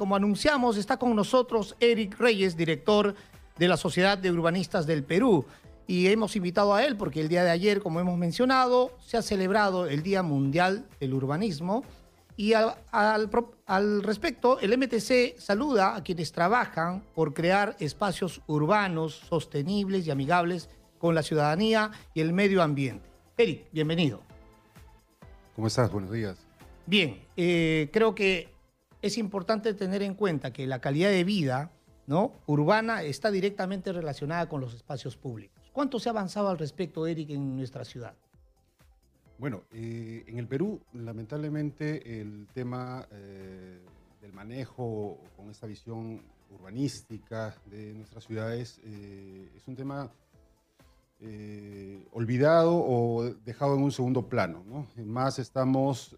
como anunciamos, está con nosotros Eric Reyes, director de la Sociedad de Urbanistas del Perú. Y hemos invitado a él porque el día de ayer, como hemos mencionado, se ha celebrado el Día Mundial del Urbanismo. Y al, al, respecto, el MTC saluda a quienes trabajan por crear espacios urbanos sostenibles y amigables con la ciudadanía y el medio ambiente. Eric, bienvenido. ¿Cómo estás? Buenos días. Bien, eh, creo que es importante tener en cuenta que la calidad de vida ¿no? urbana está directamente relacionada con los espacios públicos. ¿Cuánto se ha avanzado al respecto, Eric, en nuestra ciudad? Bueno, eh, en el Perú, lamentablemente, el tema eh, del manejo con esta visión urbanística de nuestras ciudades eh, es un tema olvidado o dejado en un segundo plano. ¿no? Más estamos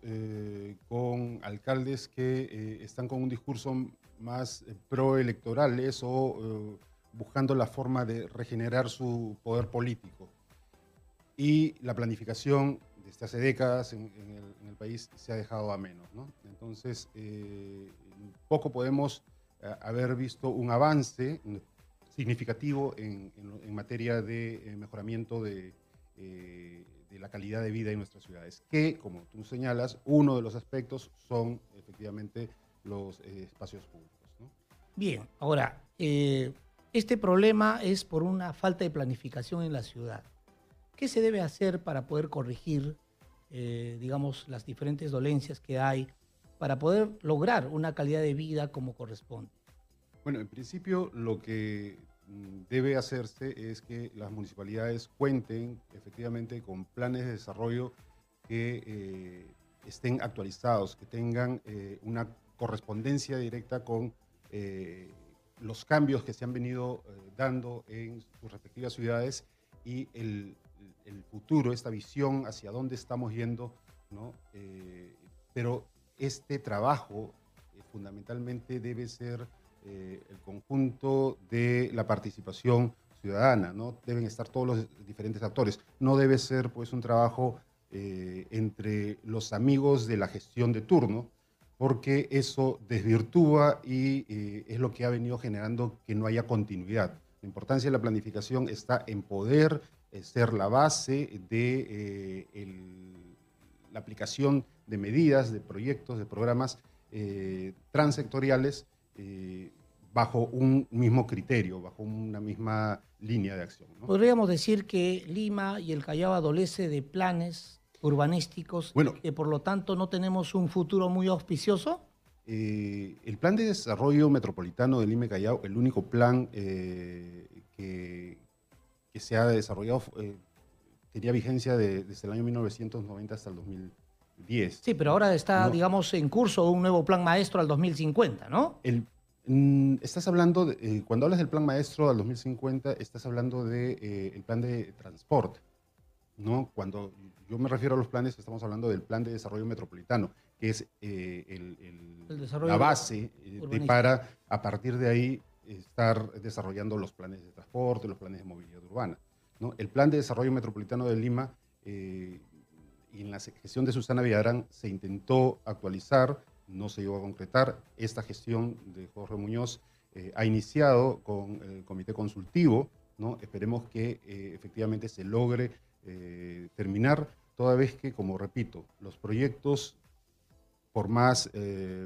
con alcaldes que están con un discurso más proelectorales o buscando la forma de regenerar su poder político. Y la planificación desde hace décadas en, el, país se ha dejado a menos. Entonces, eh, poco podemos eh, haber visto un avance significativo en, materia de eh, mejoramiento de, la calidad de vida en nuestras ciudades, que, como tú señalas, uno de los aspectos son efectivamente los espacios públicos. Bien, ahora, este problema es por una falta de planificación en la ciudad. ¿Qué se debe hacer para poder corregir, eh, digamos, las diferentes dolencias que hay, para poder lograr una calidad de vida como corresponde? Bueno, en principio lo que mm, debe hacerse es que las municipalidades cuenten efectivamente con planes de desarrollo que eh, estén actualizados, que tengan eh, una correspondencia directa con los cambios que se han venido dando en sus respectivas ciudades y el, el futuro, esta visión hacia dónde estamos yendo, ¿no? Eh, pero este trabajo eh, fundamentalmente debe ser eh, el conjunto de la participación ciudadana, ¿no? Deben estar todos los diferentes actores. No debe ser pues un trabajo entre los amigos de la gestión de turno, porque eso desvirtúa y es lo que ha venido generando que no haya continuidad. La importancia de la planificación está en poder eh, ser la base de eh, la aplicación de medidas, de proyectos, de programas eh, bajo un mismo criterio, bajo una misma línea de acción. Podríamos decir que Lima y el Callao adolece de planes urbanísticos bueno, que por lo tanto no tenemos un futuro muy auspicioso. el plan de desarrollo metropolitano de Lima y Callao, el único plan que, que se ha desarrollado eh, tenía vigencia desde el año 1990 hasta el 2010. Sí, pero ahora está, digamos, en curso un nuevo plan maestro al 2050, ¿no? El, mm, estás hablando, de, eh, cuando hablas del plan maestro al 2050, estás hablando del de, eh, plan de transporte, ¿no? Cuando yo me refiero a los planes, estamos hablando del plan de desarrollo metropolitano, que es el, la base para, a partir de ahí, estar desarrollando los planes de transporte, los planes de movilidad urbana. ¿no? El plan de desarrollo metropolitano de Lima eh, la gestión de Susana Villarán se intentó actualizar, no se llegó a concretar. Esta gestión de Jorge Muñoz eh, ha iniciado con el comité consultivo. ¿no? Esperemos que eh, efectivamente se logre terminar, toda vez que, como repito, los proyectos, por más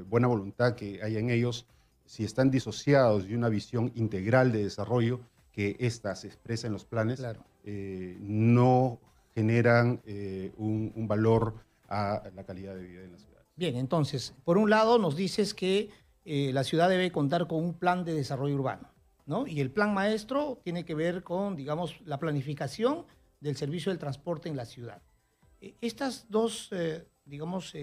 buena voluntad que haya en ellos, si están disociados de una visión integral de desarrollo, que ésta se expresa en los planes, eh, no generan eh, un, valor a la calidad de vida en la ciudad. Bien, entonces, por un lado nos dices que eh, la ciudad debe contar con un plan de desarrollo urbano, ¿no? Y el plan maestro tiene que ver con, digamos, la planificación del servicio del transporte en la ciudad. estas dos, digamos,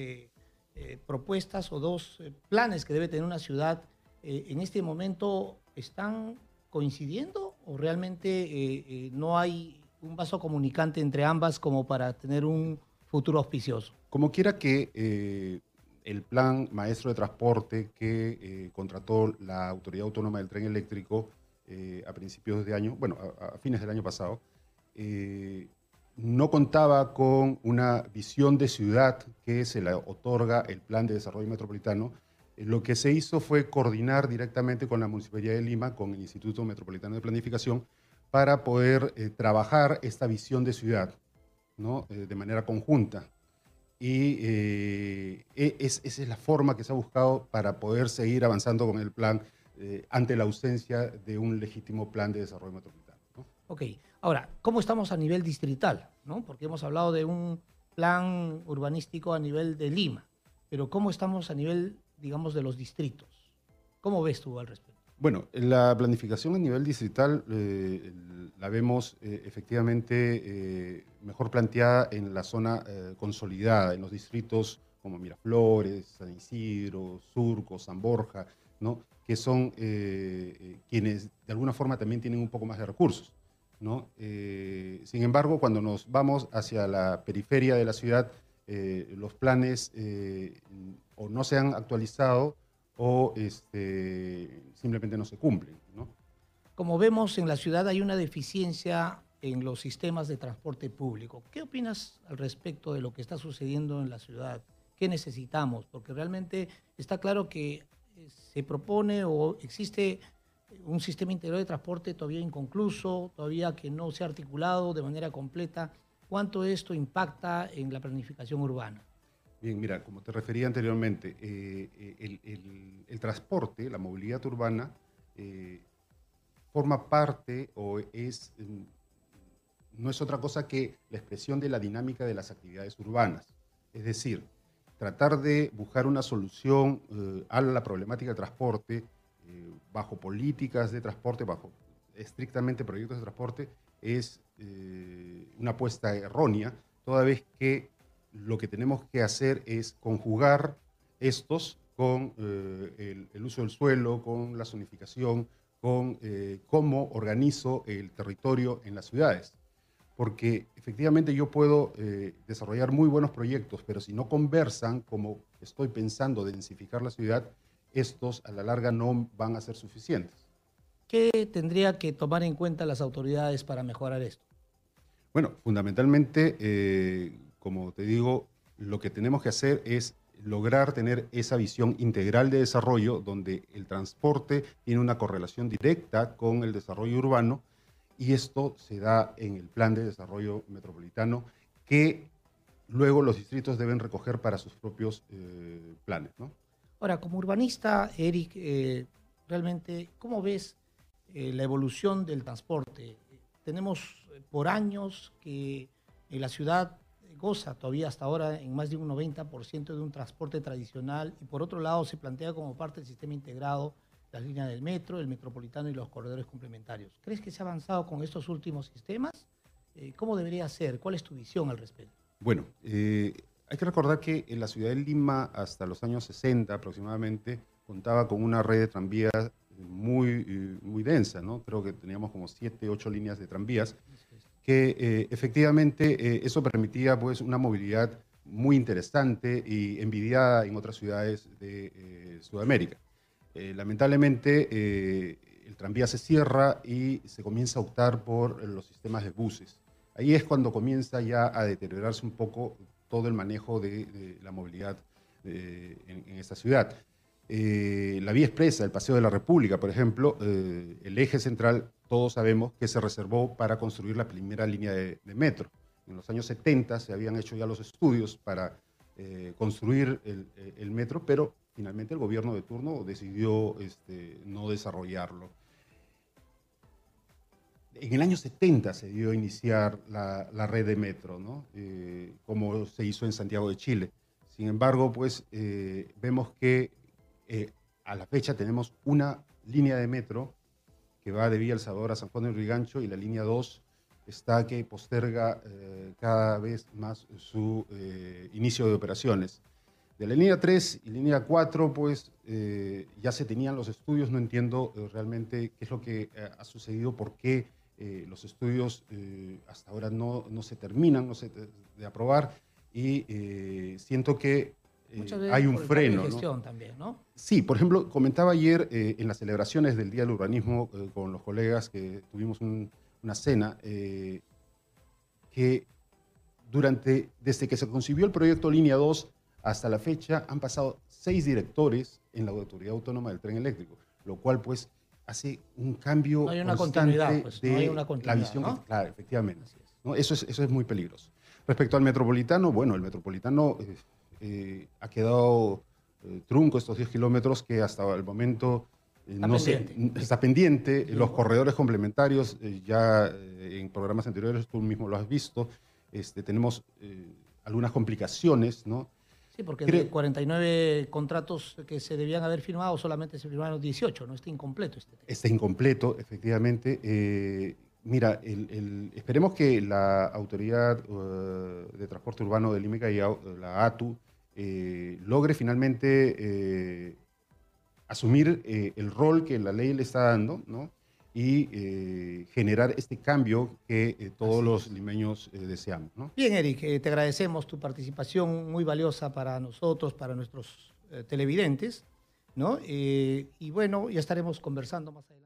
propuestas o dos planes que debe tener una ciudad eh, en este momento están coincidiendo o realmente eh, eh, no hay un vaso comunicante entre ambas como para tener un futuro auspicioso? Como quiera que el plan maestro de transporte que contrató la Autoridad Autónoma del Tren Eléctrico a principios de año, bueno, a, fines del año pasado, no contaba con una visión de ciudad que se le otorga el plan de desarrollo metropolitano lo que se hizo fue coordinar directamente con la Municipalidad de Lima, con el Instituto Metropolitano de Planificación, para poder trabajar esta visión de ciudad ¿no? de manera conjunta. Y e, esa es la forma que se ha buscado para poder seguir avanzando con el plan ante la ausencia de un legítimo plan de desarrollo metropolitano. Ok, ahora, ¿cómo estamos a nivel distrital? ¿no? Porque hemos hablado de un plan urbanístico a nivel de Lima, pero ¿cómo estamos a nivel, digamos, de los distritos? ¿Cómo ves tú al respecto? Bueno, la planificación a nivel distrital eh, la vemos eh, efectivamente eh, mejor planteada en la zona consolidada, en los distritos como Miraflores, San Isidro, Surco, San Borja, ¿no? que son quienes de alguna forma también tienen un poco más de recursos. ¿no? Eh, sin embargo, cuando nos vamos hacia la periferia de la ciudad, eh, los planes eh, o no se han actualizado o este, simplemente no se cumplen. ¿no? Como vemos, en la ciudad hay una deficiencia en los sistemas de transporte público. ¿Qué opinas al respecto de lo que está sucediendo en la ciudad? ¿Qué necesitamos? Porque realmente está claro que se propone o existe un sistema integral de transporte todavía inconcluso, todavía que no se ha articulado de manera completa. ¿Cuánto esto impacta en la planificación urbana? Bien, mira, como te refería anteriormente, eh, eh, el, transporte, la movilidad urbana, eh, forma parte o es, mm, no es otra cosa que la expresión de la dinámica de las actividades urbanas. Es decir, tratar de buscar una solución a la problemática del transporte bajo políticas de transporte, bajo estrictamente proyectos de transporte, es una apuesta errónea, toda vez que lo que tenemos que hacer es conjugar estos con eh, el, uso del suelo, con la zonificación, con cómo organizo el territorio en las ciudades. Porque efectivamente yo puedo desarrollar muy buenos proyectos, pero si no conversan como estoy pensando densificar la ciudad, estos a la larga no van a ser suficientes. ¿Qué tendría que tomar en cuenta las autoridades para mejorar esto? Bueno, fundamentalmente, eh, como te digo, lo que tenemos que hacer es lograr tener esa visión integral de desarrollo donde el transporte tiene una correlación directa con el desarrollo urbano y esto se da en el plan de desarrollo metropolitano que luego los distritos deben recoger para sus propios eh, planes. Ahora, como urbanista, Eric, eh, realmente, ¿cómo ves eh, la evolución del transporte? Tenemos por años que la ciudad todavía hasta ahora en más de un 90% de un transporte tradicional y por otro lado se plantea como parte del sistema integrado las líneas del metro, el metropolitano y los corredores complementarios. ¿Crees que se ha avanzado con estos últimos sistemas? ¿Cómo debería ser? ¿Cuál es tu visión al respecto? Bueno, hay que recordar que en la ciudad de Lima, hasta los años 60 aproximadamente, contaba con una red de tranvías muy, muy densa, ¿no? Creo que teníamos como siete, ocho líneas de tranvías, que eh, efectivamente eh, eso permitía pues una movilidad muy interesante y envidiada en otras ciudades de eh, Sudamérica. lamentablemente el tranvía se cierra y se comienza a optar por los sistemas de buses. Ahí es cuando comienza ya a deteriorarse un poco todo el manejo de, la movilidad eh, en, esta ciudad. Eh, la vía expresa, el Paseo de la República, por ejemplo, eh, el eje central, todos sabemos que se reservó para construir la primera línea de, metro. En los años 70 se habían hecho ya los estudios para construir el, metro, pero finalmente el gobierno de turno decidió este, no desarrollarlo. En el año 70 se dio a iniciar la, red de metro, ¿no? Eh, como se hizo en Santiago de Chile. Sin embargo, pues eh, vemos que eh, a la fecha tenemos una línea de metro que va de Villa El Salvador a San Juan de Rigancho y la línea 2 está que posterga cada vez más su inicio de operaciones. De la línea 3 y línea 4, pues ya se tenían los estudios, no entiendo realmente qué es lo que ha sucedido, por qué eh, los estudios eh, hasta ahora no, no, se terminan no se, de, aprobar y eh, siento que hay un freno. ¿no? También, ¿no? Sí, por ejemplo, comentaba ayer en las celebraciones del Día del Urbanismo con los colegas que tuvimos una cena que durante, desde que se concibió el proyecto Línea 2 Hasta la fecha han pasado seis directores en la Autoridad Autónoma del Tren Eléctrico, lo cual pues hace un cambio No hay una constante continuidad, pues, no de hay una la visión. ¿no? que- claro, efectivamente. Eso, es, eso es muy peligroso. Respecto al metropolitano, bueno, el metropolitano eh, ha quedado eh, trunco estos 10 kilómetros que hasta el momento eh, Está no se- pendiente. está pendiente. Los corredores complementarios, ya en programas anteriores tú mismo lo has visto, este, tenemos algunas complicaciones, ¿no? Sí, porque Creo- de 49 contratos que se debían haber firmado, solamente se firmaron 18, ¿no? Está incompleto este tema. Está incompleto, efectivamente. Mira, el- el- esperemos que la Autoridad eh, de Transporte Urbano de Lima y la ATU, eh, logre finalmente eh, asumir eh, el rol que la ley le está dando, ¿no? Y generar este cambio que todos los limeños deseamos, ¿no? Bien, Eric, te agradecemos tu participación muy valiosa para nosotros, para nuestros televidentes, ¿no? Y bueno, ya estaremos conversando más adelante.